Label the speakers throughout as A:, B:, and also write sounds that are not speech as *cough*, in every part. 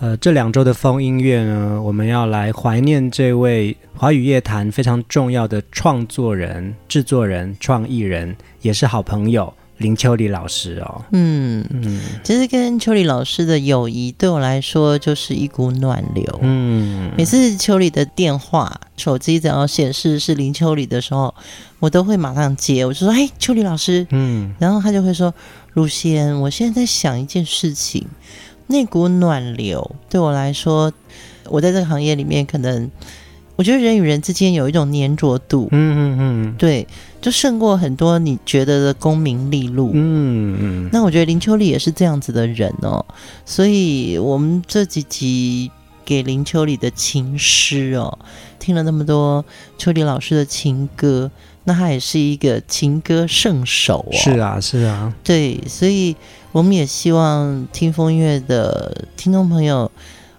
A: 呃，这两周的风音乐呢，我们要来怀念这位华语乐坛非常重要的创作人、制作人、创意人，也是好朋友林秋离老师哦。
B: 嗯嗯，其实跟秋离老师的友谊对我来说就是一股暖流。嗯，每次秋离的电话、手机只要显示是林秋离的时候，我都会马上接。我就说：“哎，秋离老师。”嗯，然后他就会说：“如仙，我现在在想一件事情。”那股暖流对我来说，我在这个行业里面，可能我觉得人与人之间有一种粘着度，嗯嗯嗯，对，就胜过很多你觉得的功名利禄，嗯嗯。那我觉得林秋离也是这样子的人哦，所以我们这几集给林秋离的情诗哦，听了那么多秋离老师的情歌，那他也是一个情歌圣手哦，
A: 是啊是啊，
B: 对，所以。我们也希望听疯音乐的听众朋友，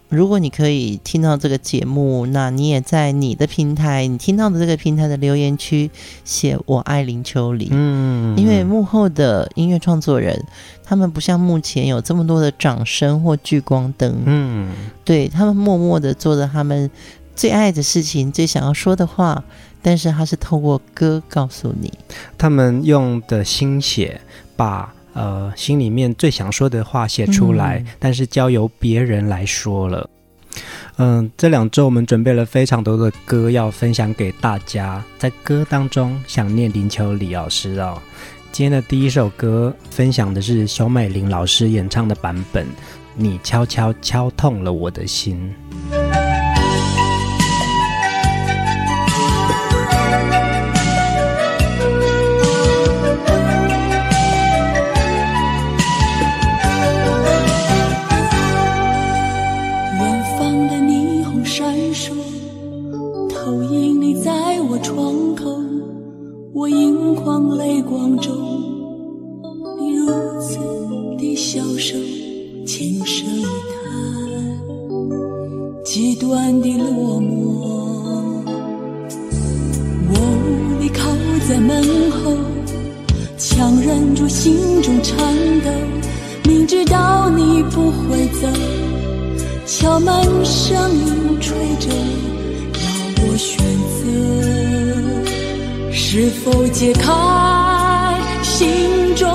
B: 如果你可以听到这个节目，那你也在你的平台，你听到的这个平台的留言区写“我爱林秋离”。嗯，因为幕后的音乐创作人，他们不像目前有这么多的掌声或聚光灯。嗯，对，他们默默的做着他们最爱的事情，最想要说的话，但是他是透过歌告诉你，
A: 他们用的心血把。呃，心里面最想说的话写出来，嗯、但是交由别人来说了。嗯、呃，这两周我们准备了非常多的歌要分享给大家，在歌当中想念林秋离老师哦。今天的第一首歌分享的是熊美玲老师演唱的版本，《你悄悄敲痛了我的心》。
C: 泪光中你如此的消瘦轻声叹极端的落寞我无力靠在门后强忍住心中颤抖明知道你不会走敲门声音吹着要我选择。是否解开心中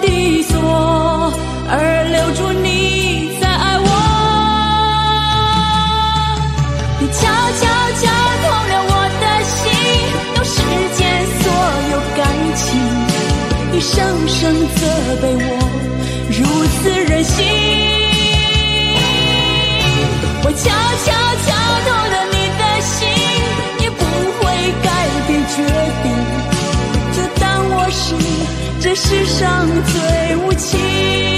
C: 的锁，而留住你在爱我？你悄悄绞痛了我的心，用时间所有感情，你声声责备我如此任性。这世上最无情。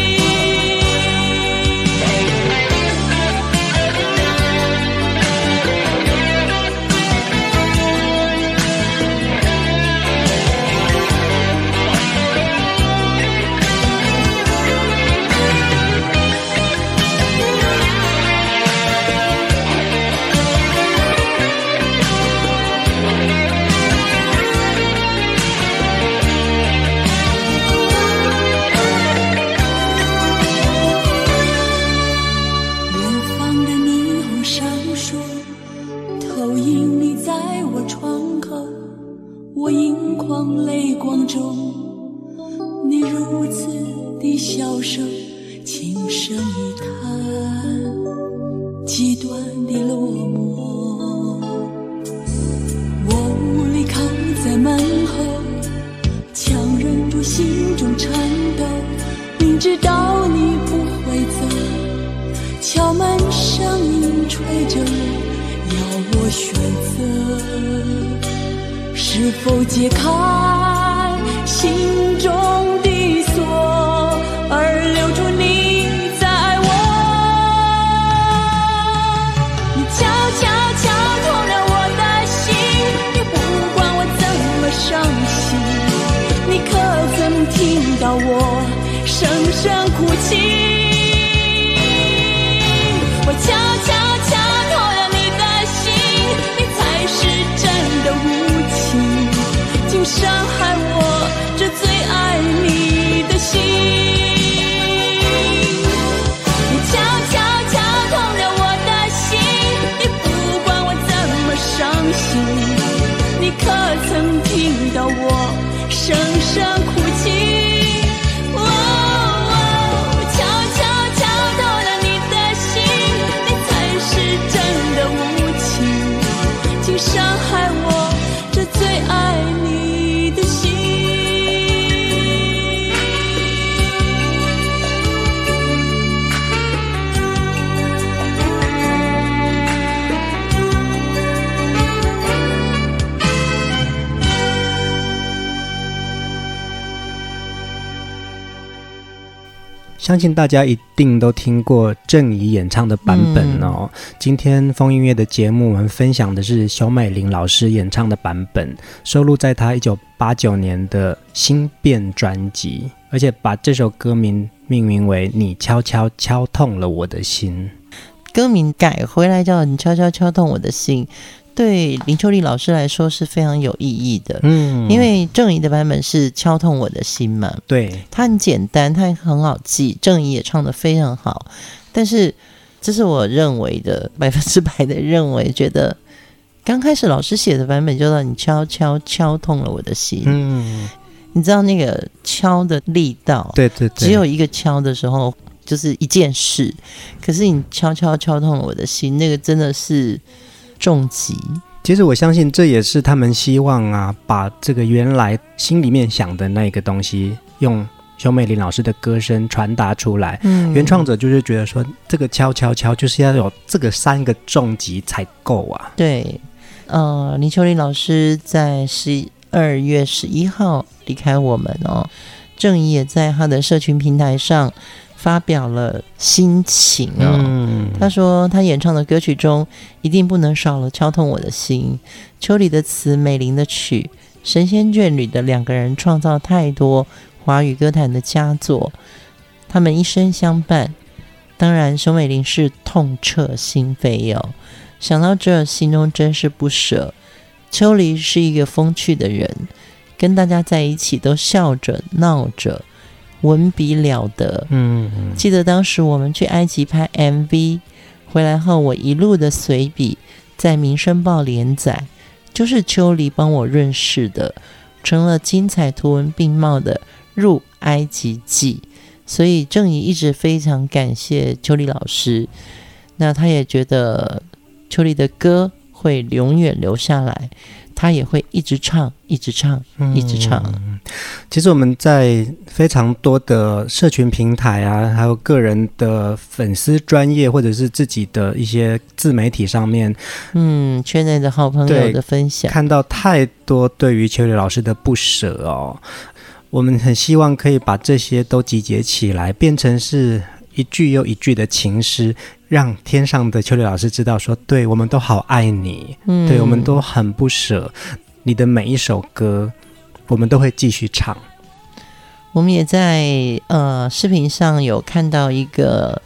C: 是否解开心中的锁，而留住你在我？你悄悄敲痛了我的心，你不管我怎么伤心，你可曾听到我声声哭泣？伤害我这最爱你的心，你悄悄敲痛了我的心，你不管我怎么伤心，你可曾听到我声声
A: 相信大家一定都听过郑怡演唱的版本哦。嗯、今天风音乐的节目，我们分享的是熊美玲老师演唱的版本，收录在她一九八九年的《新变》专辑，而且把这首歌名命名为《你悄悄敲痛了我的心》。
B: 歌名改回来叫《你悄悄敲痛我的心》。对林秋丽老师来说是非常有意义的，嗯，因为郑怡的版本是敲痛我的心嘛，
A: 对，
B: 它很简单，它很好记，郑怡也唱的非常好，但是这是我认为的百分之百的认为，觉得刚开始老师写的版本就让你敲敲敲痛了我的心，嗯，你知道那个敲的力道，
A: 对对对，
B: 只有一个敲的时候就是一件事，可是你敲敲敲痛了我的心，那个真的是。重疾，
A: 其实我相信这也是他们希望啊，把这个原来心里面想的那个东西，用熊美玲老师的歌声传达出来。嗯，原创者就是觉得说，这个敲敲敲就是要有这个三个重疾才够啊。
B: 对，呃，林秋离老师在十二月十一号离开我们哦，郑怡也在他的社群平台上。发表了心情哦，嗯、他说他演唱的歌曲中一定不能少了敲痛我的心。秋离的词，美玲的曲，神仙眷侣的两个人创造太多华语歌坛的佳作，他们一生相伴。当然，熊美玲是痛彻心扉哦。想到这，心中真是不舍。秋离是一个风趣的人，跟大家在一起都笑着闹着。文笔了得，嗯，嗯，记得当时我们去埃及拍 MV，回来后我一路的随笔在《民生报》连载，就是秋离帮我润饰的，成了精彩图文并茂的《入埃及记》，所以郑怡一直非常感谢秋离老师，那他也觉得秋离的歌会永远留下来。他也会一直唱，一直唱，一直唱。嗯，
A: 其实我们在非常多的社群平台啊，还有个人的粉丝专业，或者是自己的一些自媒体上面，
B: 嗯，圈内的好朋友的分享，
A: 看到太多对于秋雨老师的不舍哦。我们很希望可以把这些都集结起来，变成是一句又一句的情诗。让天上的秋离老师知道说，说对我们都好爱你，嗯，对我们都很不舍你的每一首歌，我们都会继续唱。
B: 我们也在呃视频上有看到一个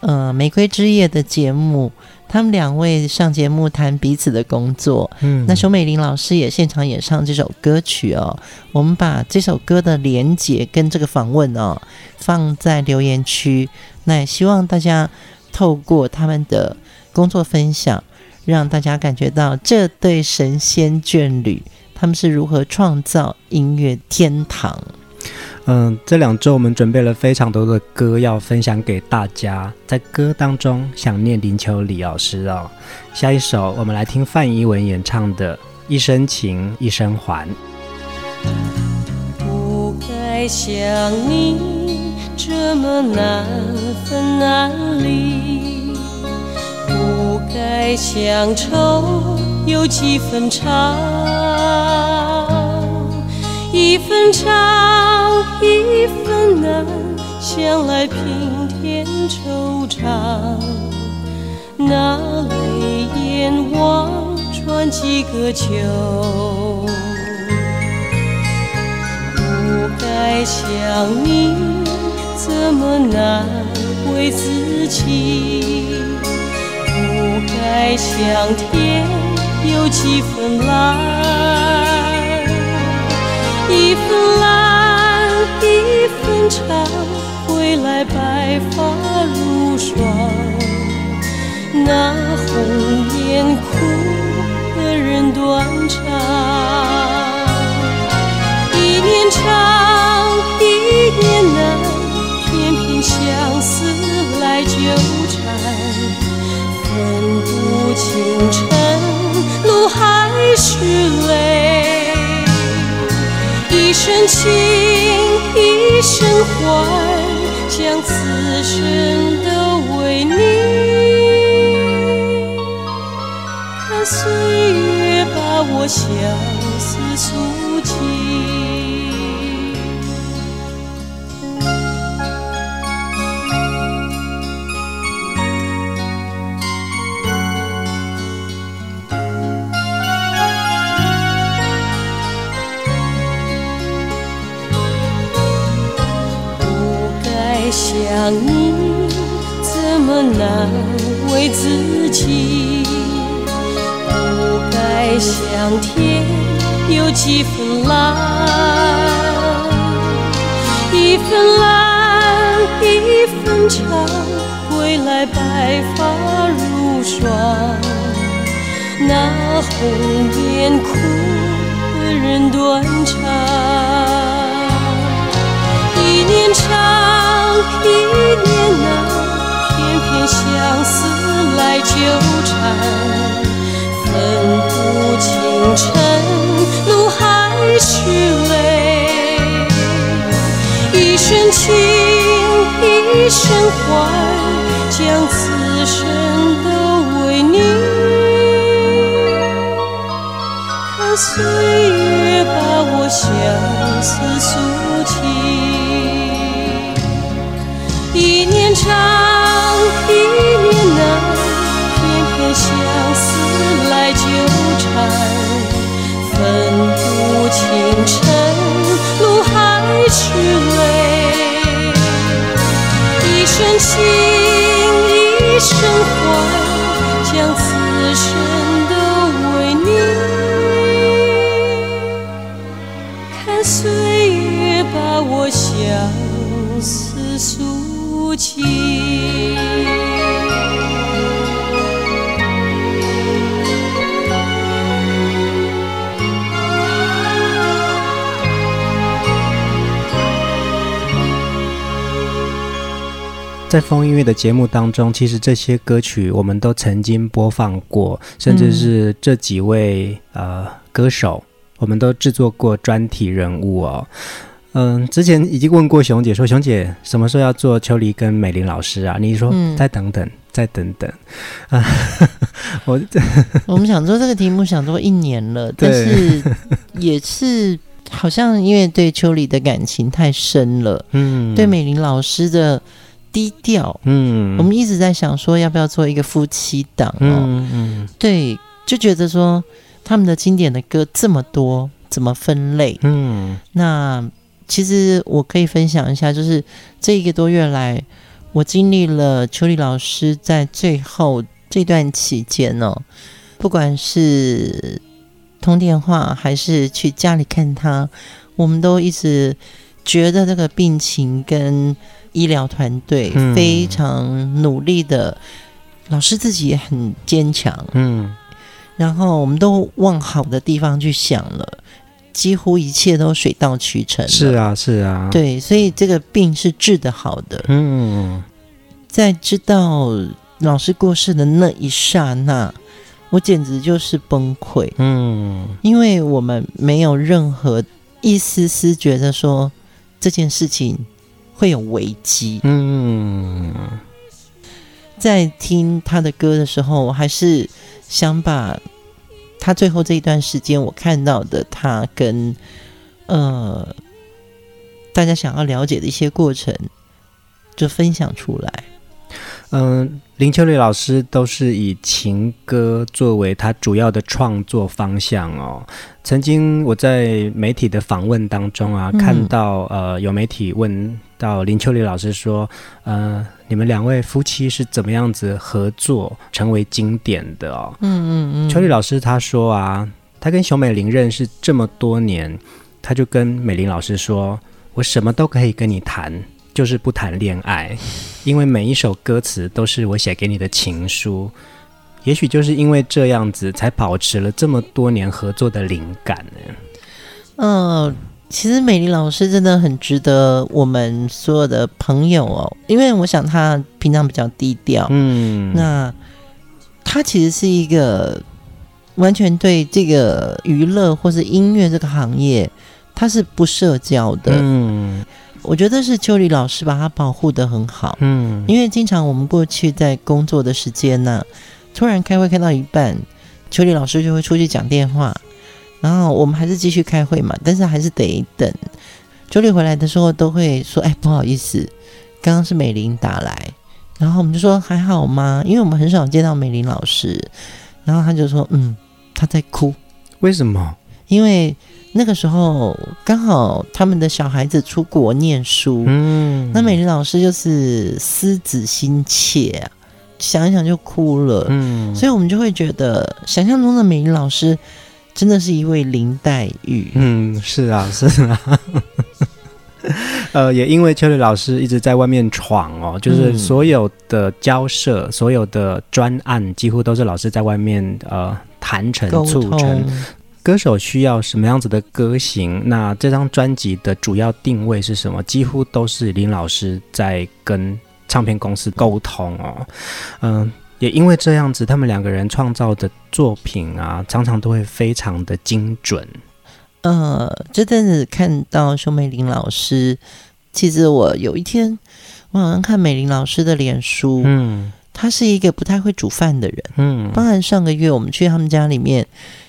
B: 呃玫瑰之夜的节目，他们两位上节目谈彼此的工作。嗯，那熊美玲老师也现场演唱这首歌曲哦。我们把这首歌的连结跟这个访问哦放在留言区，那也希望大家。透过他们的工作分享，让大家感觉到这对神仙眷侣他们是如何创造音乐天堂。
A: 嗯，这两周我们准备了非常多的歌要分享给大家，在歌当中想念林秋离老师哦。下一首我们来听范怡文演唱的《一生情一生还》。
C: 不该想你。这么难分难离，不该乡愁有几分长。一分长，一分难，想来平添惆怅。那泪眼望穿几个秋，该想你，怎么难为自己？不该想天有几分蓝。一分蓝，一分长，归来白发如霜。那红颜哭的人断肠，不清晨露还是泪。一生情，一生欢，将此生都为你。看岁月把我相想你怎么难为自己？不该想天有几分蓝，一分蓝，一分长，归来白发如霜。那红颜哭的人断肠，一念长。一念难，偏偏相思来纠缠，分不清晨露还是泪。一生情，一生欢，将此生都为你。看岁月把我相思诉尽。一念长，一念难，偏偏相思来纠缠，分不清晨露还是泪。一生情，一生欢，将此生都为你。看岁月把我相思诉。
A: 在风音乐的节目当中，其实这些歌曲我们都曾经播放过，甚至是这几位呃歌手，我们都制作过专题人物哦。嗯，之前已经问过熊姐说，熊姐什么时候要做秋离跟美玲老师啊？你说再等等，嗯、再等等啊！*laughs* 我
B: 我们想做这个题目，想做一年了，但是也是好像因为对秋离的感情太深了，*laughs* 嗯，对美玲老师的低调，嗯，我们一直在想说要不要做一个夫妻档哦，嗯嗯，对，就觉得说他们的经典的歌这么多，怎么分类？嗯，那。其实我可以分享一下，就是这一个多月来，我经历了秋丽老师在最后这段期间呢、哦，不管是通电话还是去家里看他，我们都一直觉得这个病情跟医疗团队非常努力的，嗯、老师自己也很坚强，嗯，然后我们都往好的地方去想了。几乎一切都水到渠成。
A: 是啊，是啊，
B: 对，所以这个病是治得好的。嗯，在知道老师过世的那一刹那，我简直就是崩溃。嗯，因为我们没有任何一丝丝觉得说这件事情会有危机。嗯，在听他的歌的时候，我还是想把。他最后这一段时间，我看到的他跟呃，大家想要了解的一些过程，就分享出来。
A: 嗯，林秋离老师都是以情歌作为他主要的创作方向哦。曾经我在媒体的访问当中啊，嗯、看到呃有媒体问到林秋离老师说，呃，你们两位夫妻是怎么样子合作成为经典的哦？嗯嗯嗯。秋离老师他说啊，他跟熊美玲认识这么多年，他就跟美玲老师说，我什么都可以跟你谈。就是不谈恋爱，因为每一首歌词都是我写给你的情书。也许就是因为这样子，才保持了这么多年合作的灵感呢。
B: 嗯、呃，其实美丽老师真的很值得我们所有的朋友哦，因为我想她平常比较低调，嗯，那他其实是一个完全对这个娱乐或是音乐这个行业，他是不社交的，嗯。我觉得是秋丽老师把他保护的很好，嗯，因为经常我们过去在工作的时间呢，突然开会开到一半，秋丽老师就会出去讲电话，然后我们还是继续开会嘛，但是还是得等。秋离回来的时候都会说：“哎，不好意思，刚刚是美玲打来。”然后我们就说：“还好吗？”因为我们很少见到美玲老师，然后他就说：“嗯，他在哭，
A: 为什么？
B: 因为。”那个时候刚好他们的小孩子出国念书，嗯，那美玲老师就是思子心切啊，想一想就哭了，嗯，所以我们就会觉得想象中的美玲老师真的是一位林黛玉，
A: 嗯，是啊，*laughs* 是啊，*laughs* 呃，也因为秋丽老师一直在外面闯哦，就是所有的交涉、嗯、所有的专案，几乎都是老师在外面呃谈成促成。歌手需要什么样子的歌型？那这张专辑的主要定位是什么？几乎都是林老师在跟唱片公司沟通哦。嗯，也因为这样子，他们两个人创造的作品啊，常常都会非常的精准。
B: 呃，这阵子看到熊美玲老师，其实我有一天我好像看美玲老师的脸书，嗯，她是一个不太会煮饭的人，嗯，包含上个月我们去他们家里面。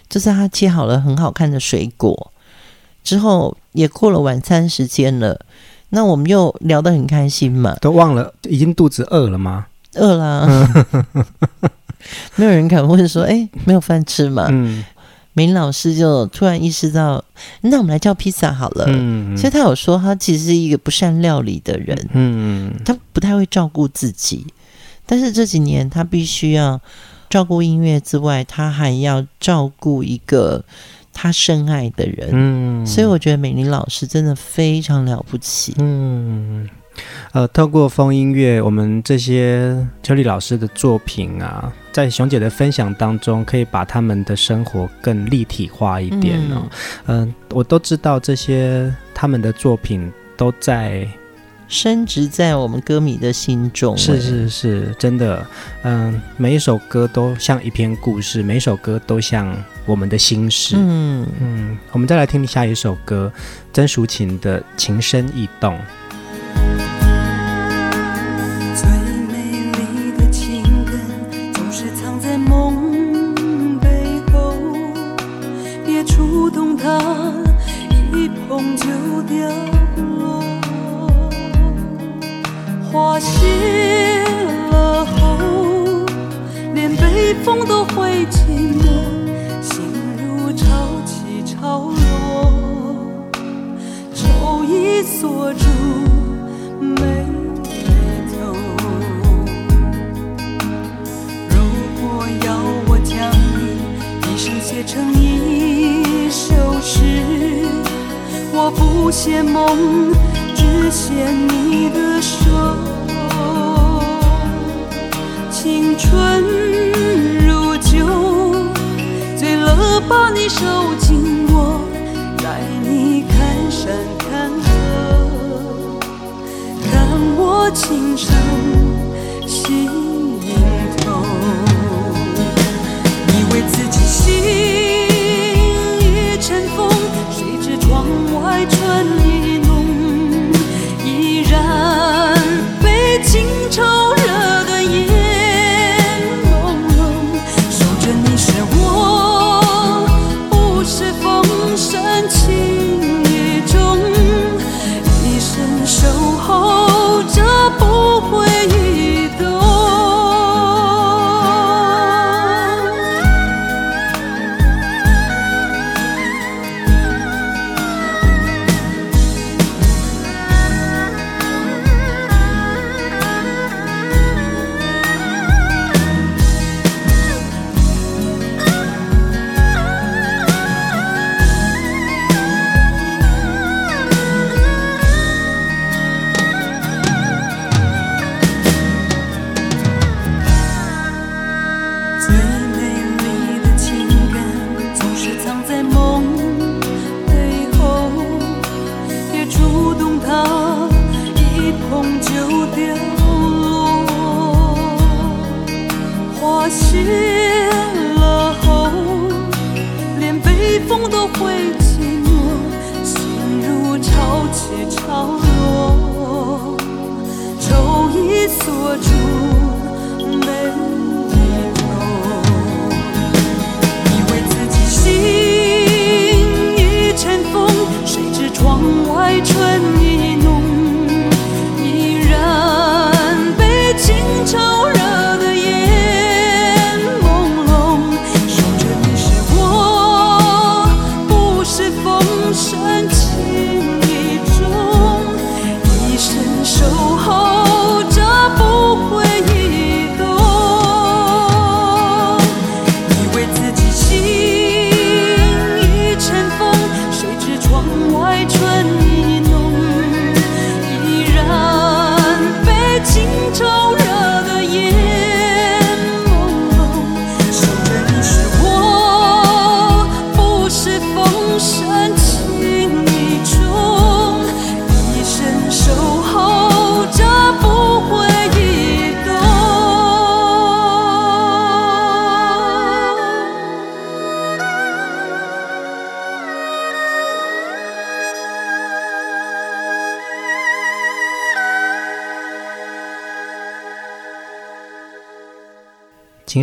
B: 就是他切好了很好看的水果，之后也过了晚餐时间了，那我们又聊得很开心嘛，
A: 都忘了已经肚子饿了吗？
B: 饿了，*laughs* 没有人敢问说，哎，没有饭吃吗？嗯，明老师就突然意识到，那我们来叫披萨好了。嗯，所以他有说，他其实是一个不善料理的人，嗯，他不太会照顾自己，但是这几年他必须要。照顾音乐之外，他还要照顾一个他深爱的人。嗯，所以我觉得美玲老师真的非常了不起。
A: 嗯，呃，透过风音乐，我们这些秋丽老师的作品啊，在熊姐的分享当中，可以把他们的生活更立体化一点哦。嗯，呃，我都知道这些他们的作品都在。
B: 深植在我们歌迷的心中。
A: 是是是，真的，嗯，每一首歌都像一篇故事，每一首歌都像我们的心事。嗯嗯，我们再来听下一首歌，曾淑琴的《情深意
D: 动》。花谢了后，连北风都会寂寞，心如潮起潮落，愁已锁住眉头。如果要我将你一生写成一首诗，我不写梦。只写你的手，青春如酒，醉了把你手紧握，带你看山看河，看我情深心头，以为自己心已尘封，谁知窗外春意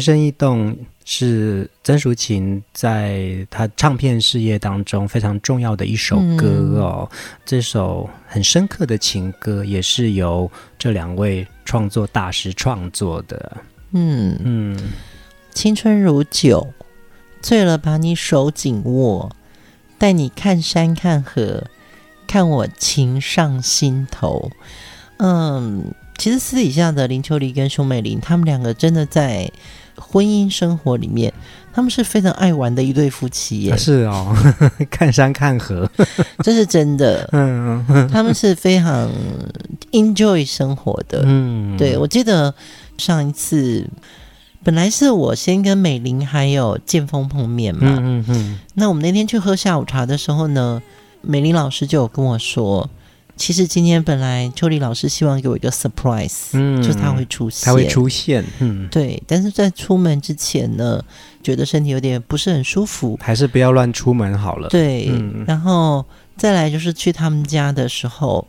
D: 情
A: 深意动是曾淑琴在她唱片事业当中非常重要的一首歌哦。嗯、这首很深刻的情歌也是由这两位创作大师创作的。嗯嗯，
B: 青春如酒，醉了把你手紧握，带你看山看河，看我情上心头。嗯，其实私底下的林秋离跟熊美玲，他们两个真的在。婚姻生活里面，他们是非常爱玩的一对夫妻耶。
A: 是哦，*laughs* 看山看河，*laughs*
B: 这是真的。嗯，他们是非常 enjoy 生活的。嗯，对，我记得上一次本来是我先跟美玲还有建峰碰面嘛。嗯嗯嗯。那我们那天去喝下午茶的时候呢，美玲老师就有跟我说。其实今天本来秋丽老师希望给我一个 surprise，嗯，就是他会出现，
A: 他会出现，嗯，
B: 对。但是在出门之前呢，觉得身体有点不是很舒服，
A: 还是不要乱出门好了。
B: 对，嗯，然后再来就是去他们家的时候，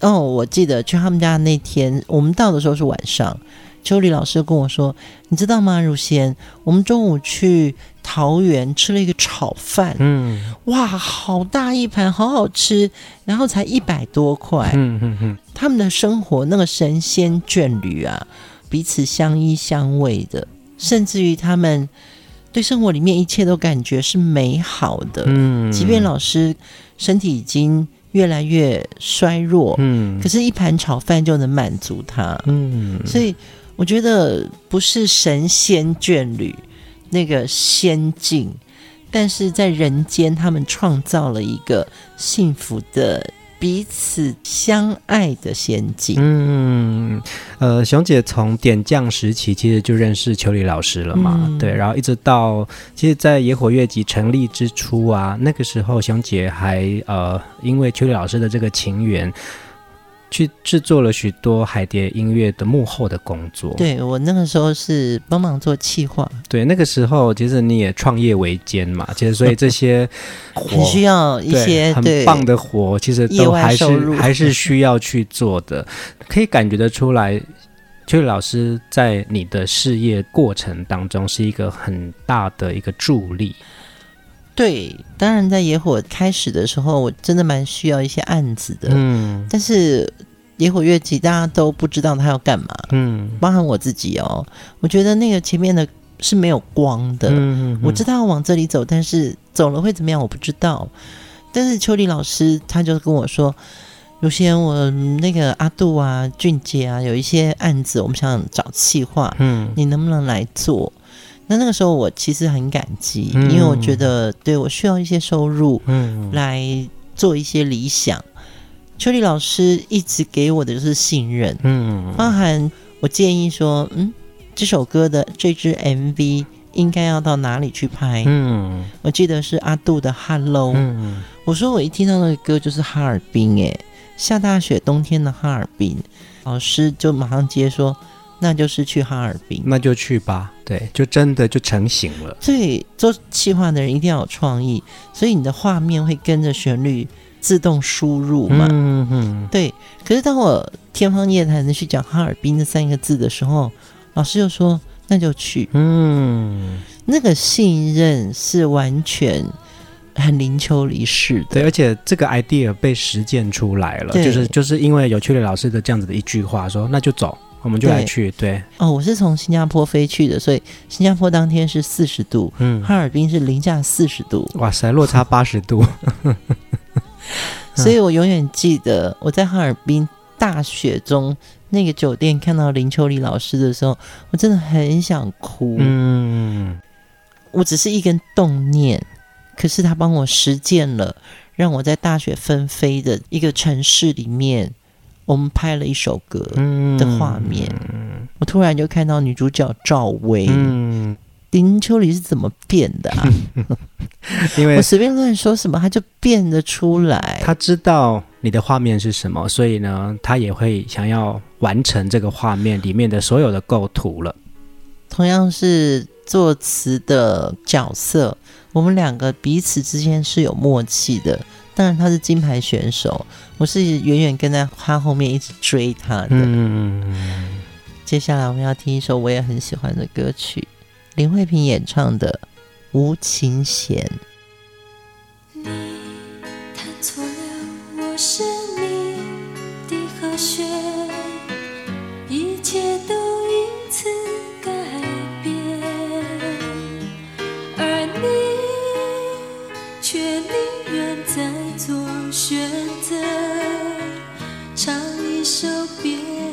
B: 哦，我记得去他们家那天，我们到的时候是晚上。秋丽老师跟我说：“你知道吗，如仙，我们中午去桃园吃了一个炒饭，嗯，哇，好大一盘，好好吃，然后才一百多块，嗯嗯嗯，他们的生活那个神仙眷侣啊，彼此相依相偎的，甚至于他们对生活里面一切都感觉是美好的，嗯，即便老师身体已经越来越衰弱，嗯，可是，一盘炒饭就能满足他，嗯，所以。”我觉得不是神仙眷侣那个仙境，但是在人间，他们创造了一个幸福的彼此相爱的仙境。
A: 嗯，呃，熊姐从点将时期其实就认识秋离老师了嘛，嗯、对，然后一直到其实，在野火乐集成立之初啊，那个时候熊姐还呃，因为秋离老师的这个情缘。去制作了许多海蝶音乐的幕后的工作。
B: 对，我那个时候是帮忙做企划。
A: 对，那个时候其实你也创业维艰嘛，其实所以这些活 *laughs*
B: 很需要一些
A: 很棒的活，其实都还是还是需要去做的。可以感觉得出来，秋离老师在你的事业过程当中是一个很大的一个助力。
B: 对，当然在野火开始的时候，我真的蛮需要一些案子的。嗯，但是野火乐集大家都不知道它要干嘛。嗯，包含我自己哦，我觉得那个前面的是没有光的。嗯嗯，我知道要往这里走，但是走了会怎么样，我不知道。但是秋丽老师他就跟我说：“如仙，我那个阿杜啊、俊杰啊，有一些案子，我们想找企划，嗯，你能不能来做？”那那个时候我其实很感激，嗯、因为我觉得对我需要一些收入，嗯，来做一些理想。嗯、秋丽老师一直给我的就是信任，嗯，包含我建议说，嗯，这首歌的这支 MV 应该要到哪里去拍，嗯，我记得是阿杜的 Hello，嗯，我说我一听到那个歌就是哈尔滨，诶，下大雪冬天的哈尔滨，老师就马上接说。那就是去哈尔滨，
A: 那就去吧。对，就真的就成型了。
B: 所以做企划的人一定要有创意，所以你的画面会跟着旋律自动输入嘛。嗯嗯。对。可是当我天方夜谭的去讲哈尔滨这三个字的时候，老师就说那就去。嗯。那个信任是完全很灵丘离世的。
A: 对，而且这个 idea 被实践出来了，就是就是因为有趣的老师的这样子的一句话，说那就走。我们就来去对，对
B: 哦，我是从新加坡飞去的，所以新加坡当天是四十度，嗯，哈尔滨是零下四十度，
A: 哇塞，落差 *laughs* 八十度，
B: 所以我永远记得我在哈尔滨大雪中那个酒店看到林秋离老师的时候，我真的很想哭，嗯，我只是一根动念，可是他帮我实践了，让我在大雪纷飞的一个城市里面。我们拍了一首歌的画面，嗯、我突然就看到女主角赵薇，嗯、林秋离是怎么变的啊？*laughs* 因为我随便乱说什么，他就变得出来。
A: 他知道你的画面是什么，所以呢，他也会想要完成这个画面里面的所有的构图了。
B: 同样是作词的角色，我们两个彼此之间是有默契的。当然他是金牌选手，我是远远跟在他后面一直追他的。接下来我们要听一首我也很喜欢的歌曲，林慧萍演唱的《无情弦》。
E: 你弹错了，我是你的和弦，
C: 手边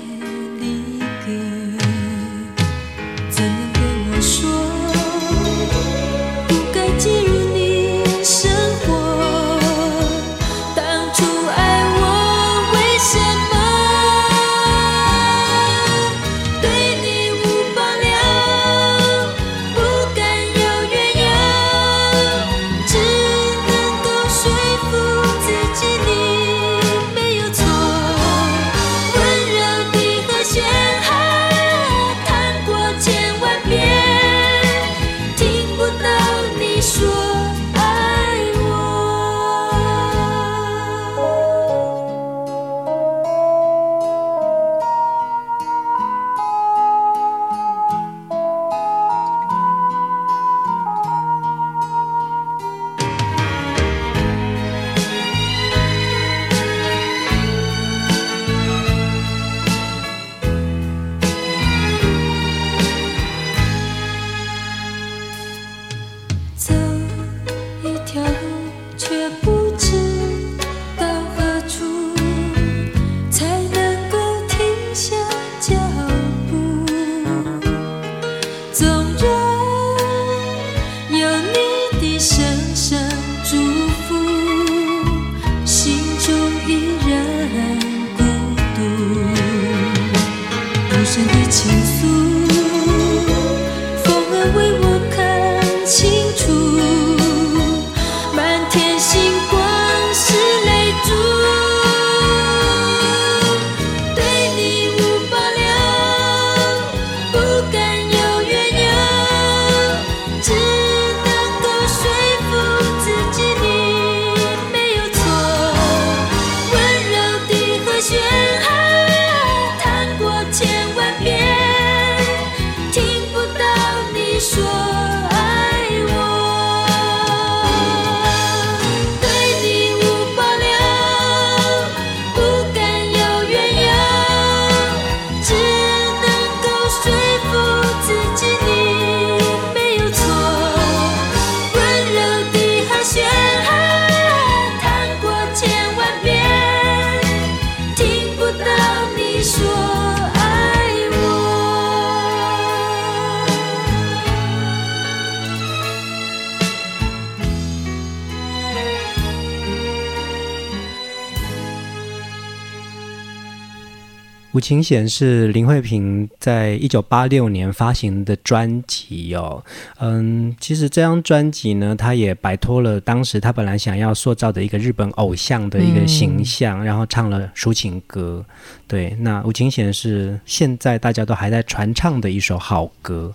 A: 无情险》是林慧萍在一九八六年发行的专辑哦。嗯，其实这张专辑呢，他也摆脱了当时他本来想要塑造的一个日本偶像的一个形象，嗯、然后唱了抒情歌。对，那《无情险》是现在大家都还在传唱的一首好歌，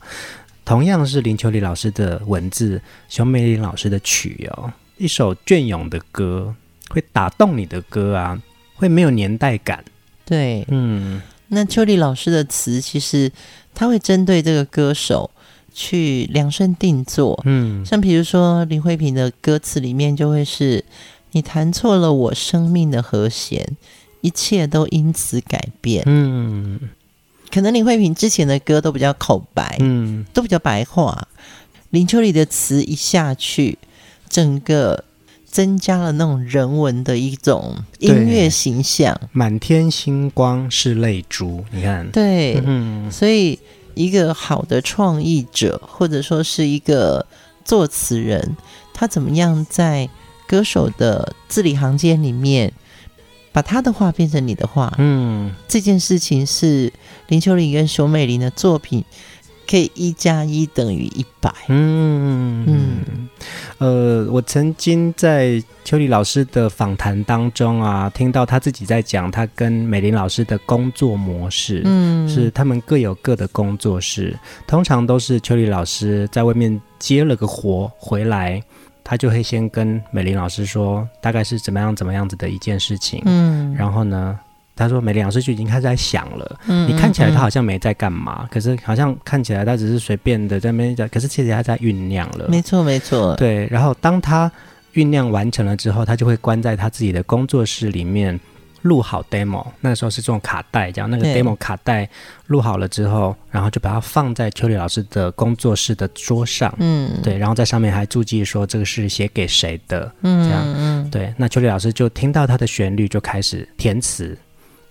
A: 同样是林秋离老师的文字，熊美玲老师的曲哦。一首隽永的歌，会打动你的歌啊，会没有年代感。
B: 对，嗯，那秋丽老师的词，其实他会针对这个歌手去量身定做，嗯，像比如说林慧萍的歌词里面就会是“你弹错了我生命的和弦，一切都因此改变”，嗯，可能林慧萍之前的歌都比较口白，嗯，都比较白话，林秋离的词一下去，整个。增加了那种人文的一种音乐形象，
A: 满天星光是泪珠，你看，
B: 对，嗯，所以一个好的创意者，或者说是一个作词人，他怎么样在歌手的字里行间里面，把他的话变成你的话，嗯，这件事情是林秋离跟熊美玲的作品。可以一加一等于一百。嗯
A: 嗯，呃，我曾经在秋丽老师的访谈当中啊，听到他自己在讲他跟美玲老师的工作模式。嗯，是他们各有各的工作室，通常都是秋丽老师在外面接了个活回来，他就会先跟美玲老师说，大概是怎么样怎么样子的一件事情。嗯，然后呢，他说：“美玲老师就已经开始在想了。嗯，你看起来他好像没在干嘛，嗯，可是好像看起来他只是随便的在那边讲，可是其实他在酝酿了。
B: 没错，没错。
A: 对，然后当他酝酿完成了之后，他就会关在他自己的工作室里面录好 demo。那个时候是这种卡带，这样那个 demo 卡带录好了之后，然后就把它放在秋丽老师的工作室的桌上。嗯，对，然后在上面还注记说这个是写给谁的。嗯，这样，嗯，对。那秋丽老师就听到他的旋律，就开始填词。”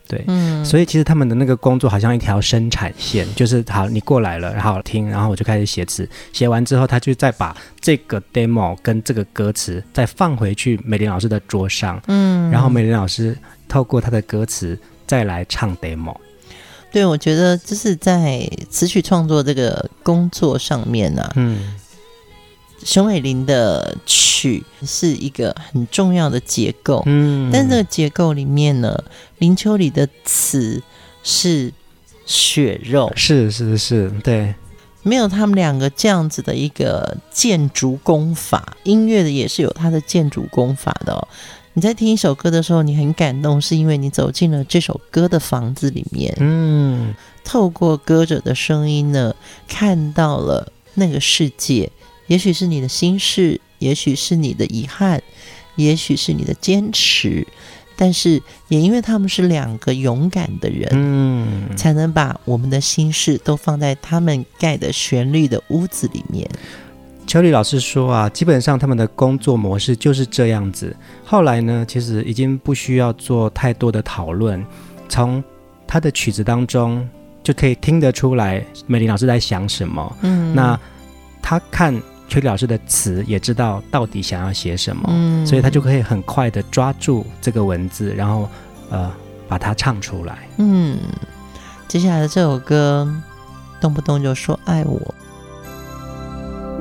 A: 对，嗯，所以其实他们的那个工作好像一条生产线，就是好，你过来了，然后听，然后我就开始写词，写完之后，他就再把这个 demo 跟这个歌词再放回去美玲老师的桌上，嗯，然后美玲老师透过他的歌词再来唱 demo。
B: 对，我觉得就是在词曲创作这个工作上面呢，啊，嗯。熊美玲的曲是一个很重要的结构，嗯，但这个结构里面呢，林秋离的词是血肉，
A: 是是是，对，
B: 没有他们两个这样子的一个建筑功法，音乐的也是有它的建筑功法的哦。你在听一首歌的时候，你很感动，是因为你走进了这首歌的房子里面，嗯，透过歌者的声音呢，看到了那个世界。也许是你的心事，也许是你的遗憾，也许是你的坚持，但是也因为他们是两个勇敢的人，嗯，才能把我们的心事都放在他们盖的旋律的屋子里面。
A: 秋丽老师说啊，基本上他们的工作模式就是这样子。后来呢，其实已经不需要做太多的讨论，从他的曲子当中就可以听得出来美玲老师在想什么。嗯，那他看。秋离老师的词也知道到底想要写什么，嗯，所以他就可以很快的抓住这个文字，然后呃把它唱出来。
B: 嗯，接下来的这首歌，动不动就说爱我。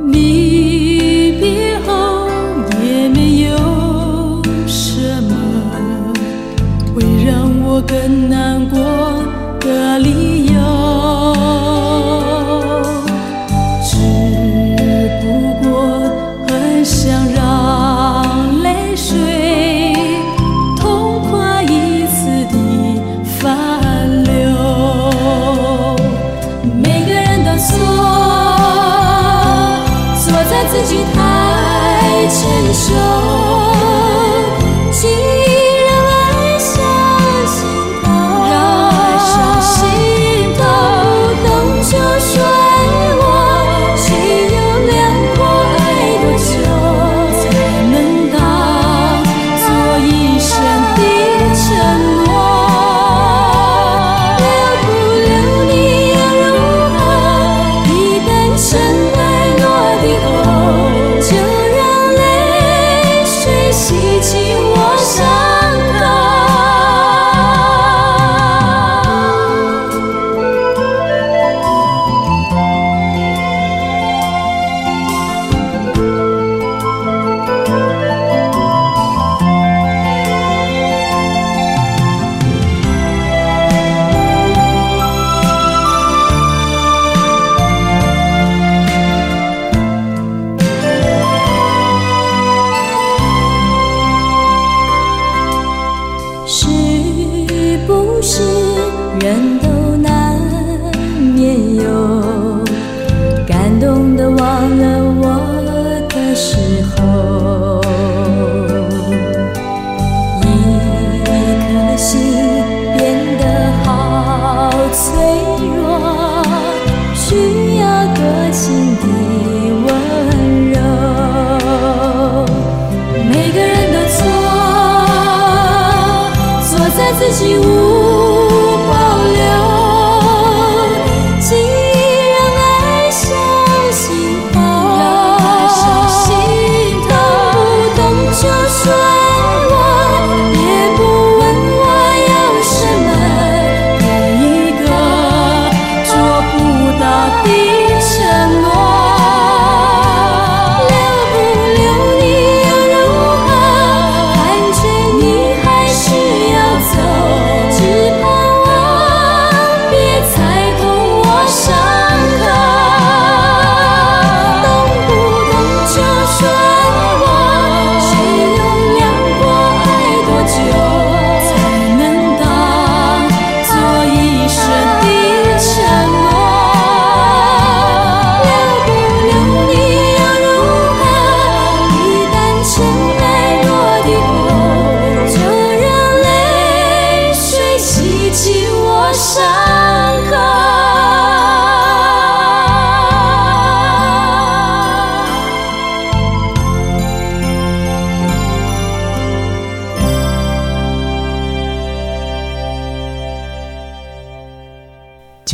C: 离别后也没有什么会让我更难过的理由。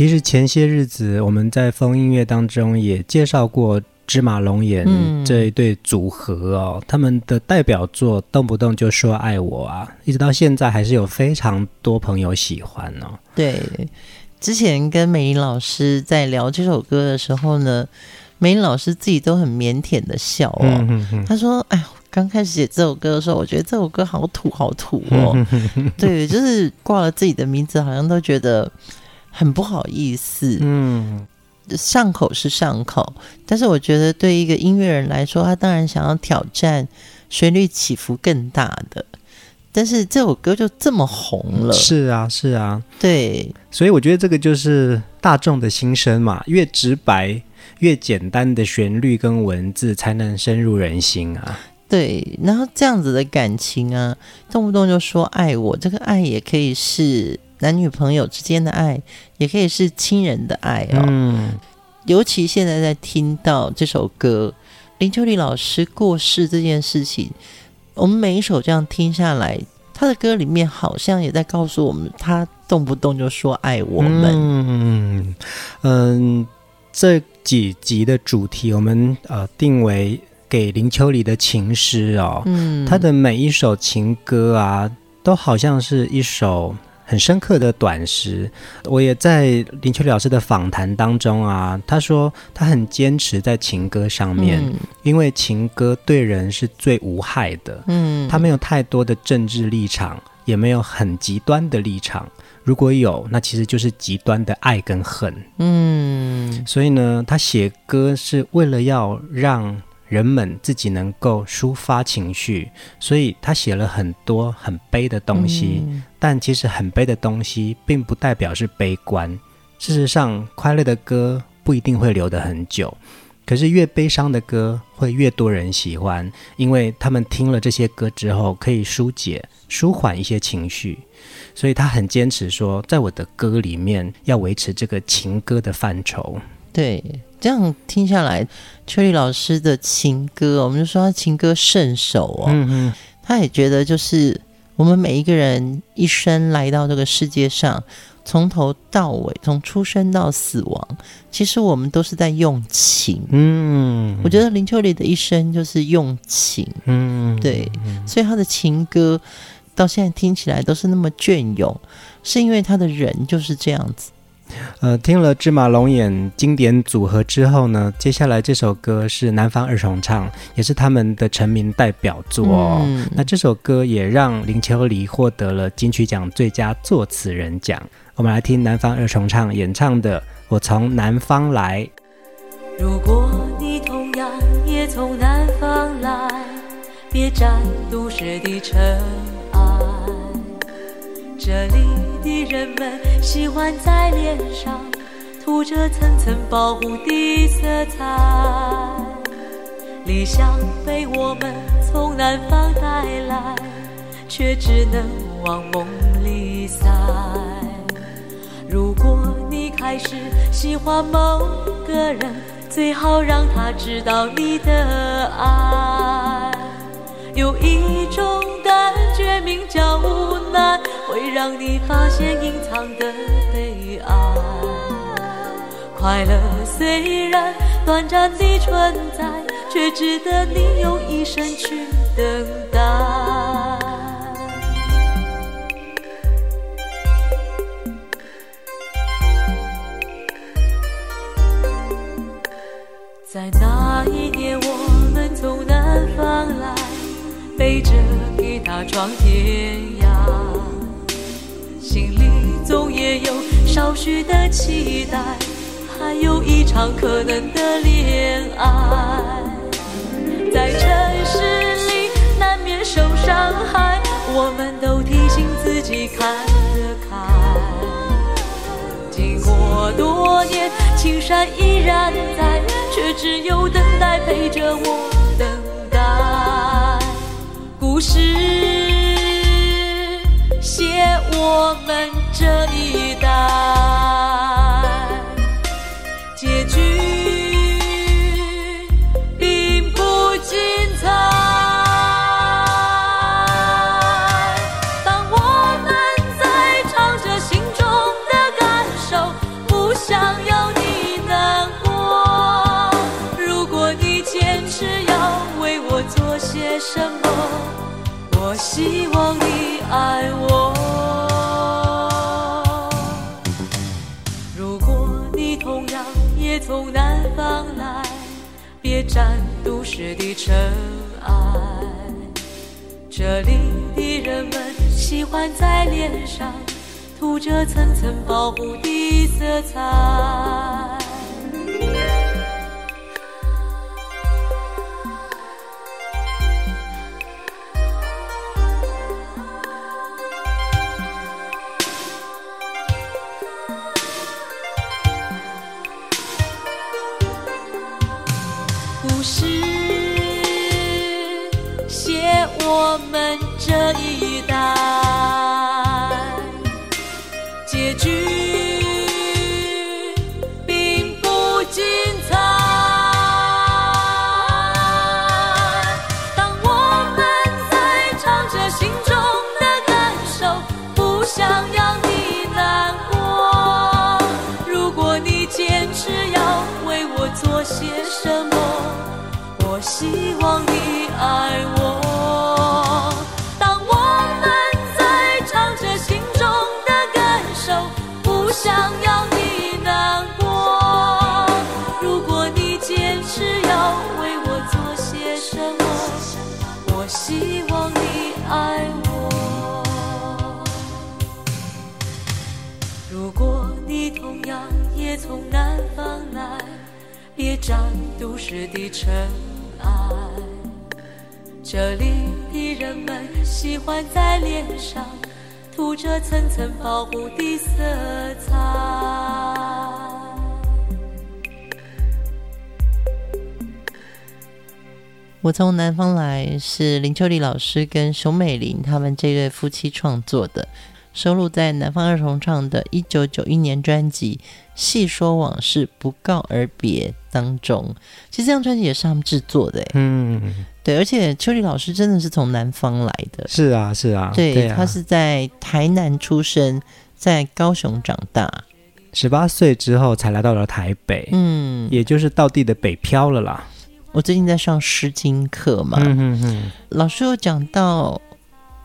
A: 其实前些日子我们在风音乐当中也介绍过芝麻龙眼这一对组合哦，嗯、他们的代表作动不动就说爱我啊，一直到现在还是有非常多朋友喜欢哦。
B: 对，之前跟美玲老师在聊这首歌的时候呢，美玲老师自己都很腼腆的笑哦，嗯、哼哼他说：“哎呀，刚开始写这首歌的时候，我觉得这首歌好土好土哦，对，就是挂了自己的名字，好像都觉得。”很不好意思，嗯，上口是上口，但是我觉得对一个音乐人来说，他当然想要挑战旋律起伏更大的，但是这首歌就这么红了，
A: 是啊，是啊，
B: 对，
A: 所以我觉得这个就是大众的心声嘛，越直白、越简单的旋律跟文字才能深入人心啊，
B: 对，然后这样子的感情啊，动不动就说爱我，这个爱也可以是。男女朋友之间的爱，也可以是亲人的爱哦。嗯，尤其现在在听到这首歌，林秋离老师过世这件事情，我们每一首这样听下来，他的歌里面好像也在告诉我们，他动不动就说爱我们。
A: 嗯嗯，这几集的主题我们呃定为给林秋离的情诗哦。嗯，他的每一首情歌啊，都好像是一首。很深刻的短时，我也在林秋离老师的访谈当中啊，他说他很坚持在情歌上面，嗯、因为情歌对人是最无害的，嗯，他没有太多的政治立场，也没有很极端的立场，如果有，那其实就是极端的爱跟恨，嗯，所以呢，他写歌是为了要让。人们自己能够抒发情绪，所以他写了很多很悲的东西。嗯、但其实很悲的东西，并不代表是悲观。事实上，快乐的歌不一定会留得很久。可是越悲伤的歌，会越多人喜欢，因为他们听了这些歌之后，可以疏解、舒缓一些情绪。所以他很坚持说，在我的歌里面要维持这个情歌的范畴。
B: 对。这样听下来，秋丽老师的情歌，我们就说他情歌圣手哦。嗯嗯，他也觉得就是我们每一个人一生来到这个世界上，从头到尾，从出生到死亡，其实我们都是在用情。嗯，我觉得林秋离的一生就是用情。嗯，对，所以他的情歌到现在听起来都是那么隽永，是因为他的人就是这样子。
A: 呃，听了芝麻龙眼经典组合之后呢，接下来这首歌是南方二重唱，也是他们的成名代表作哦。嗯、那这首歌也让林秋离获得了金曲奖最佳作词人奖。我们来听南方二重唱演唱的《我从南方来》。
C: 如果你同样也从南方来，别占都市的尘埃，这里。的人们喜欢在脸上涂着层层保护的色彩，理想被我们从南方带来，却只能往梦里塞。如果你开始喜欢某个人，最好让他知道你的爱。有一种，会让。你发现隐藏的悲哀。快乐虽然短暂的存在，却值得你用一生去等待。在那一年，我们从南方来，背着吉他闯天涯，心里总也有少许的期待，还有一场可能的恋爱。在城市里难免受伤害，我们都提醒自己看得开。经过多年，青山依然在。却只有等待陪着我等待，故事写我们这一代，同样也从南方来，别占都市的尘埃。这里的人们喜欢在脸上涂着层层保护的色彩。层层保护的色彩。
B: 我从南方来是林秋离老师跟熊美玲他们这对夫妻创作的，收录在南方二重唱的一九九一年专辑。细说往事，不告而别当中，其实这张专辑也是他们制作的，嗯，对，而且秋丽老师真的是从南方来的，
A: 是啊，是啊，
B: 对，对啊，他是在台南出生，在高雄长大，
A: 十八岁之后才来到了台北，嗯，也就是到地的北漂了啦。
B: 我最近在上诗经课嘛，嗯嗯嗯，老师有讲到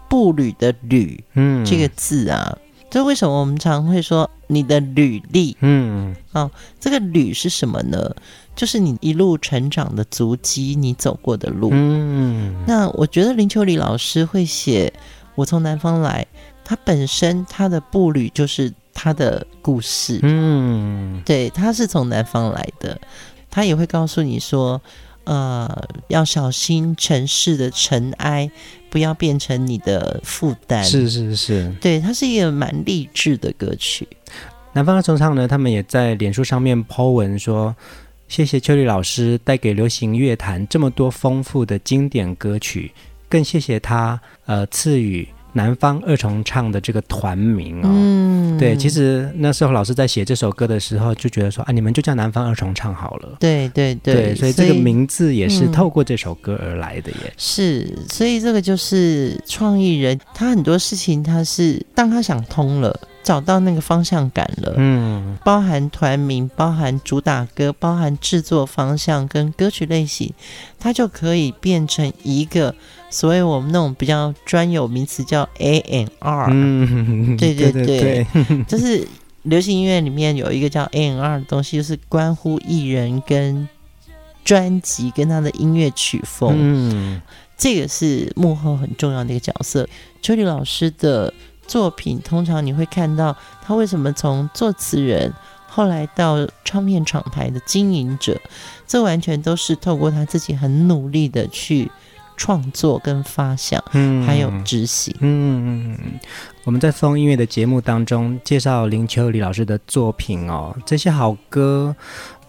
B: 步履的履，嗯，这个字啊。这为什么我们常会说你的履历？嗯，哦，这个履是什么呢？就是你一路成长的足迹，你走过的路。嗯，那我觉得林秋离老师会写《我从南方来》，他本身他的步履就是他的故事。嗯，对，他是从南方来的，他也会告诉你说。呃，要小心城市的尘埃，不要变成你的负担。
A: 是是是，
B: 对，它是一个蛮励志的歌曲。
A: 南方的重唱呢，他们也在脸书上面 po 文说：“谢谢秋丽老师带给流行乐坛这么多丰富的经典歌曲，更谢谢他呃赐予南方二重唱的这个团名哦。”嗯。嗯，对，其实那时候老师在写这首歌的时候就觉得说啊，你们就叫南方二重唱好了。
B: 对对对，
A: 对，所以这个名字也是透过这首歌而来的耶。嗯、
B: 是，所以这个就是创意人，他很多事情他是当他想通了。找到那个方向感了，嗯，包含团名，包含主打歌，包含制作方向跟歌曲类型，它就可以变成一个所谓我们那种比较专有名词叫嗯，对对对，对对。对。*laughs* *laughs* 就是流行音乐里面有一个叫 A N R 的东西，就是关乎艺人跟专辑跟他的音乐曲风，嗯，这个是幕后很重要的一个角色，秋丽老师的。作品通常你会看到他为什么从作词人后来到唱片厂牌的经营者，这完全都是透过他自己很努力的去创作跟发想，嗯，还有执行，嗯嗯
A: 嗯。我们在风音乐的节目当中介绍林秋离老师的作品哦，这些好歌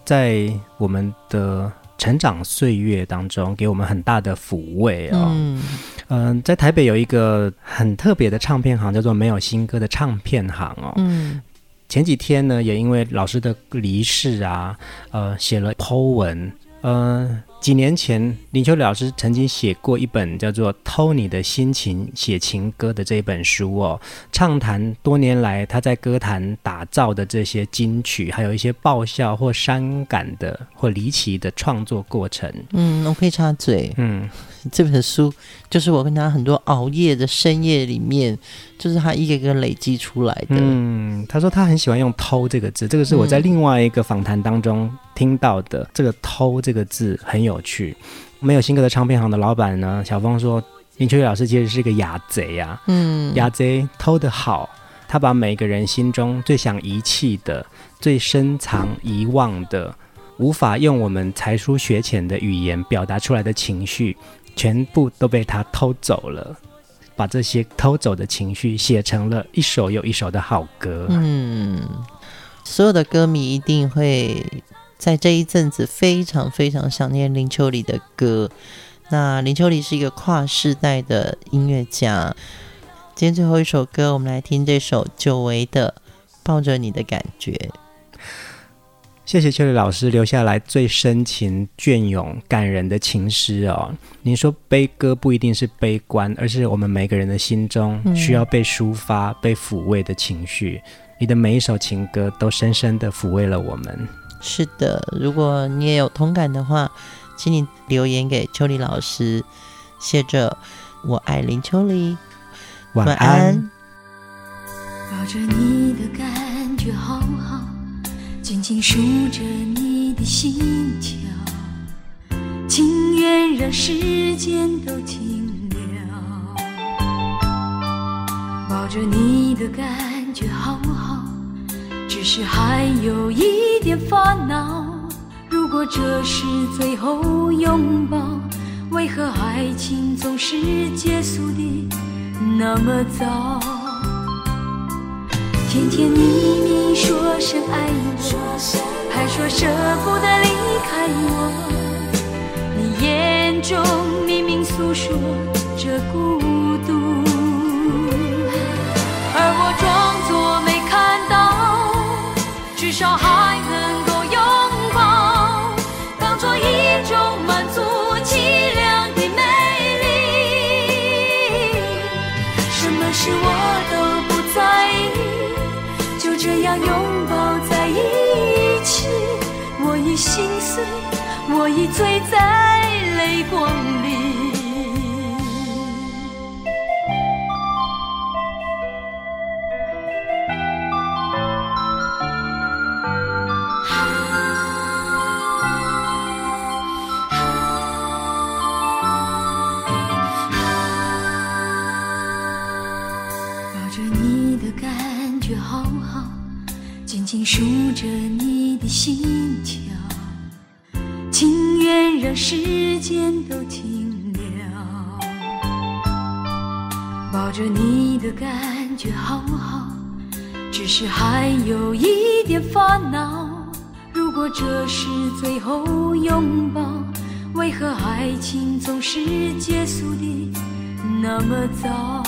A: 在我们的。成长岁月当中，给我们很大的抚慰哦。嗯，呃，在台北有一个很特别的唱片行，叫做没有新歌的唱片行哦。嗯，前几天呢，也因为老师的离世啊，呃，写了 Po 文，呃。几年前，林秋离老师曾经写过一本叫做《偷你的心情写情歌》的这一本书哦，畅谈多年来他在歌坛打造的这些金曲，还有一些爆笑或伤感的或离奇的创作过程。
B: 嗯，我可以插嘴。嗯。这本书就是我跟他很多熬夜的深夜里面，就是他一个一个累积出来的。
A: 嗯，他说他很喜欢用“偷”这个字，这个是我在另外一个访谈当中听到的。嗯、这个“偷”这个字很有趣。没有新歌的唱片行的老板呢，小峰说林秋月老师其实是个雅贼呀、啊。嗯，雅贼偷的好，他把每个人心中最想遗弃的、最深藏遗忘的、无法用我们才疏学浅的语言表达出来的情绪。全部都被他偷走了，把这些偷走的情绪写成了一首又一首的好歌。
B: 嗯，所有的歌迷一定会在这一阵子非常非常想念林秋离的歌。那林秋离是一个跨世代的音乐家。今天最后一首歌，我们来听这首久违的《抱着你的感觉》。
A: 谢谢秋离老师留下来最深情、隽永、感人的情诗哦。您说悲歌不一定是悲观，而是我们每个人的心中需要被抒发、嗯、被抚慰的情绪。你的每一首情歌都深深的抚慰了我们。
B: 是的，如果你也有同感的话，请你留言给秋丽老师，写着“我爱林秋丽”，
A: 晚安。
C: 抱着你的感觉好好。静静数着你的心跳，情愿让时间都停留。抱着你的感觉好好，只是还有一点烦恼。如果这是最后拥抱，为何爱情总是结束的那么早？甜甜蜜蜜说声爱我，还说舍不得离开我。你眼中明明诉说着孤独，你醉在泪光时间都停了。抱着你的感觉好好，只是还有一点烦恼。如果这是最后拥抱，为何爱情总是结束的那么早？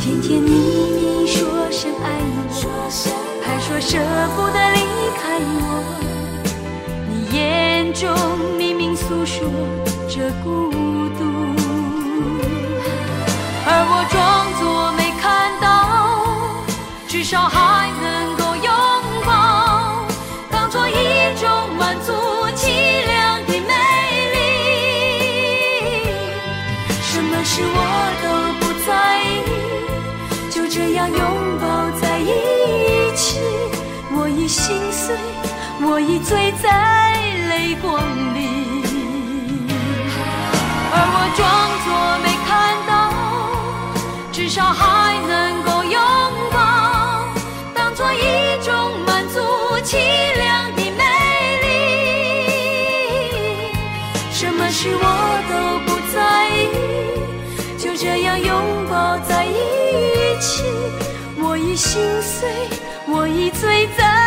C: 甜甜蜜蜜。说声爱我，还说舍不得离开我。眼中明明诉说着孤独，而我装作没看到，至少还能够拥抱，当作一种满足凄凉的美丽。什么事我都不在意，就这样拥抱在一起。我已心碎，我已醉在心碎，我已醉在。